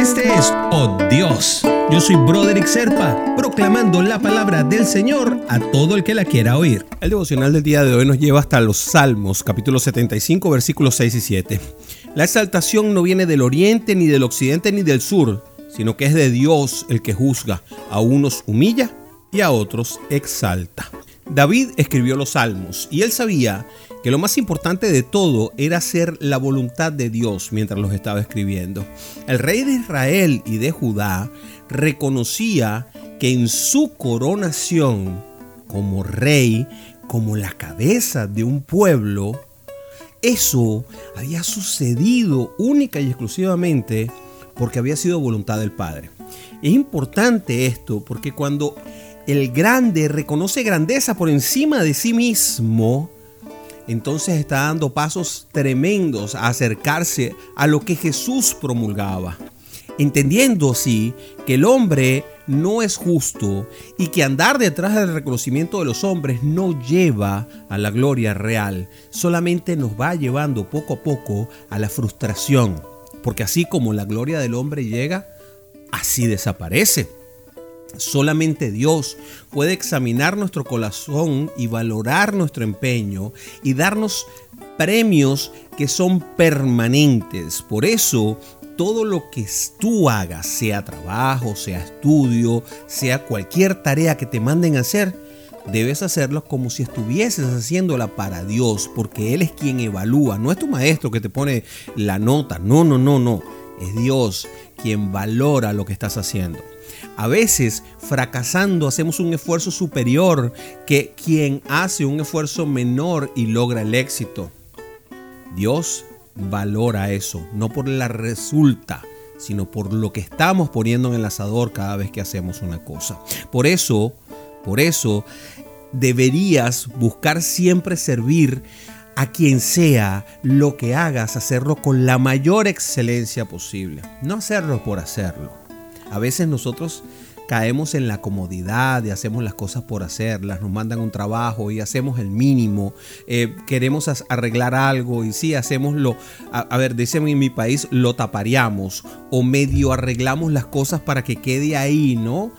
Este es Oh Dios. Yo soy Broderick Serpa, proclamando la palabra del Señor a todo el que la quiera oír. El devocional del día de hoy nos lleva hasta los Salmos, capítulo 75, versículos 6 y 7. La exaltación no viene del oriente, ni del occidente, ni del sur, sino que es de Dios el que juzga. A unos humilla y a otros exalta. David escribió los salmos y él sabía que lo más importante de todo era hacer la voluntad de Dios mientras los estaba escribiendo. El rey de Israel y de Judá reconocía que en su coronación como rey, como la cabeza de un pueblo, eso había sucedido única y exclusivamente porque había sido voluntad del Padre. Es importante esto porque cuando el grande reconoce grandeza por encima de sí mismo, entonces está dando pasos tremendos a acercarse a lo que Jesús promulgaba. Entendiendo así que el hombre no es justo y que andar detrás del reconocimiento de los hombres no lleva a la gloria real, solamente nos va llevando poco a poco a la frustración, porque así como la gloria del hombre llega, así desaparece. Solamente Dios puede examinar nuestro corazón y valorar nuestro empeño y darnos premios que son permanentes. Por eso, todo lo que tú hagas, sea trabajo, sea estudio, sea cualquier tarea que te manden a hacer, debes hacerlo como si estuvieses haciéndola para Dios, porque Él es quien evalúa, no es tu maestro que te pone la nota, no, no, no, no, es Dios quien valora lo que estás haciendo. A veces, fracasando, hacemos un esfuerzo superior que quien hace un esfuerzo menor y logra el éxito. Dios valora eso, no por la resulta, sino por lo que estamos poniendo en el asador cada vez que hacemos una cosa. Por eso, por eso, deberías buscar siempre servir a quien sea lo que hagas, hacerlo con la mayor excelencia posible, no hacerlo por hacerlo. A veces nosotros caemos en la comodidad y hacemos las cosas por hacerlas, nos mandan un trabajo y hacemos el mínimo, eh, queremos arreglar algo y sí, hacemos lo, a, ver, dicen en mi país, lo taparíamos o medio arreglamos las cosas para que quede ahí, ¿no?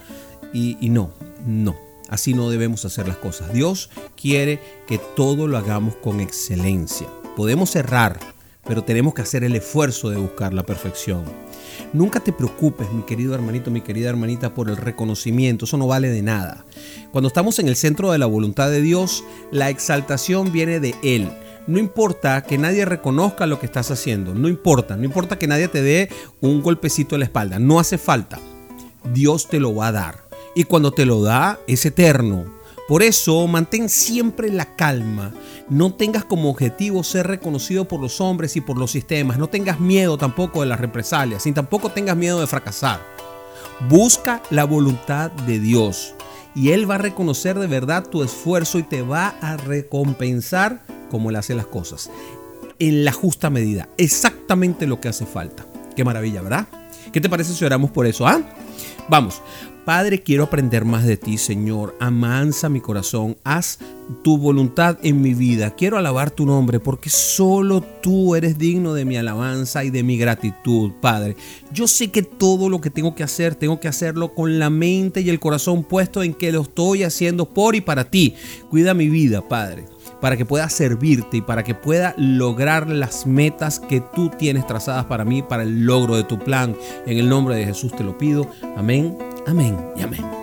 Y no, no, así no debemos hacer las cosas. Dios quiere que todo lo hagamos con excelencia. Podemos errar, pero tenemos que hacer el esfuerzo de buscar la perfección. Nunca te preocupes, mi querido hermanito, mi querida hermanita, por el reconocimiento, eso no vale de nada. Cuando estamos en el centro de la voluntad de Dios, la exaltación viene de Él. No importa que nadie reconozca lo que estás haciendo, no importa, no importa que nadie te dé un golpecito en la espalda, no hace falta. Dios te lo va a dar. Y cuando te lo da, es eterno por eso, mantén siempre la calma. No tengas como objetivo ser reconocido por los hombres y por los sistemas. No tengas miedo tampoco de las represalias, ni tampoco tengas miedo de fracasar. Busca la voluntad de Dios y Él va a reconocer de verdad tu esfuerzo y te va a recompensar como Él hace las cosas. En la justa medida, exactamente lo que hace falta. Qué maravilla, ¿verdad? ¿Qué te parece si oramos por eso? ¿Ah? Vamos, Padre, quiero aprender más de ti, Señor. Amansa mi corazón. Haz tu voluntad en mi vida. Quiero alabar tu nombre porque solo tú eres digno de mi alabanza y de mi gratitud, Padre. Yo sé que todo lo que tengo que hacer, tengo que hacerlo con la mente y el corazón puesto en que lo estoy haciendo por y para ti. Cuida mi vida, Padre para que pueda servirte y para que pueda lograr las metas que tú tienes trazadas para mí, para el logro de tu plan. En el nombre de Jesús te lo pido. Amén Amén y amén.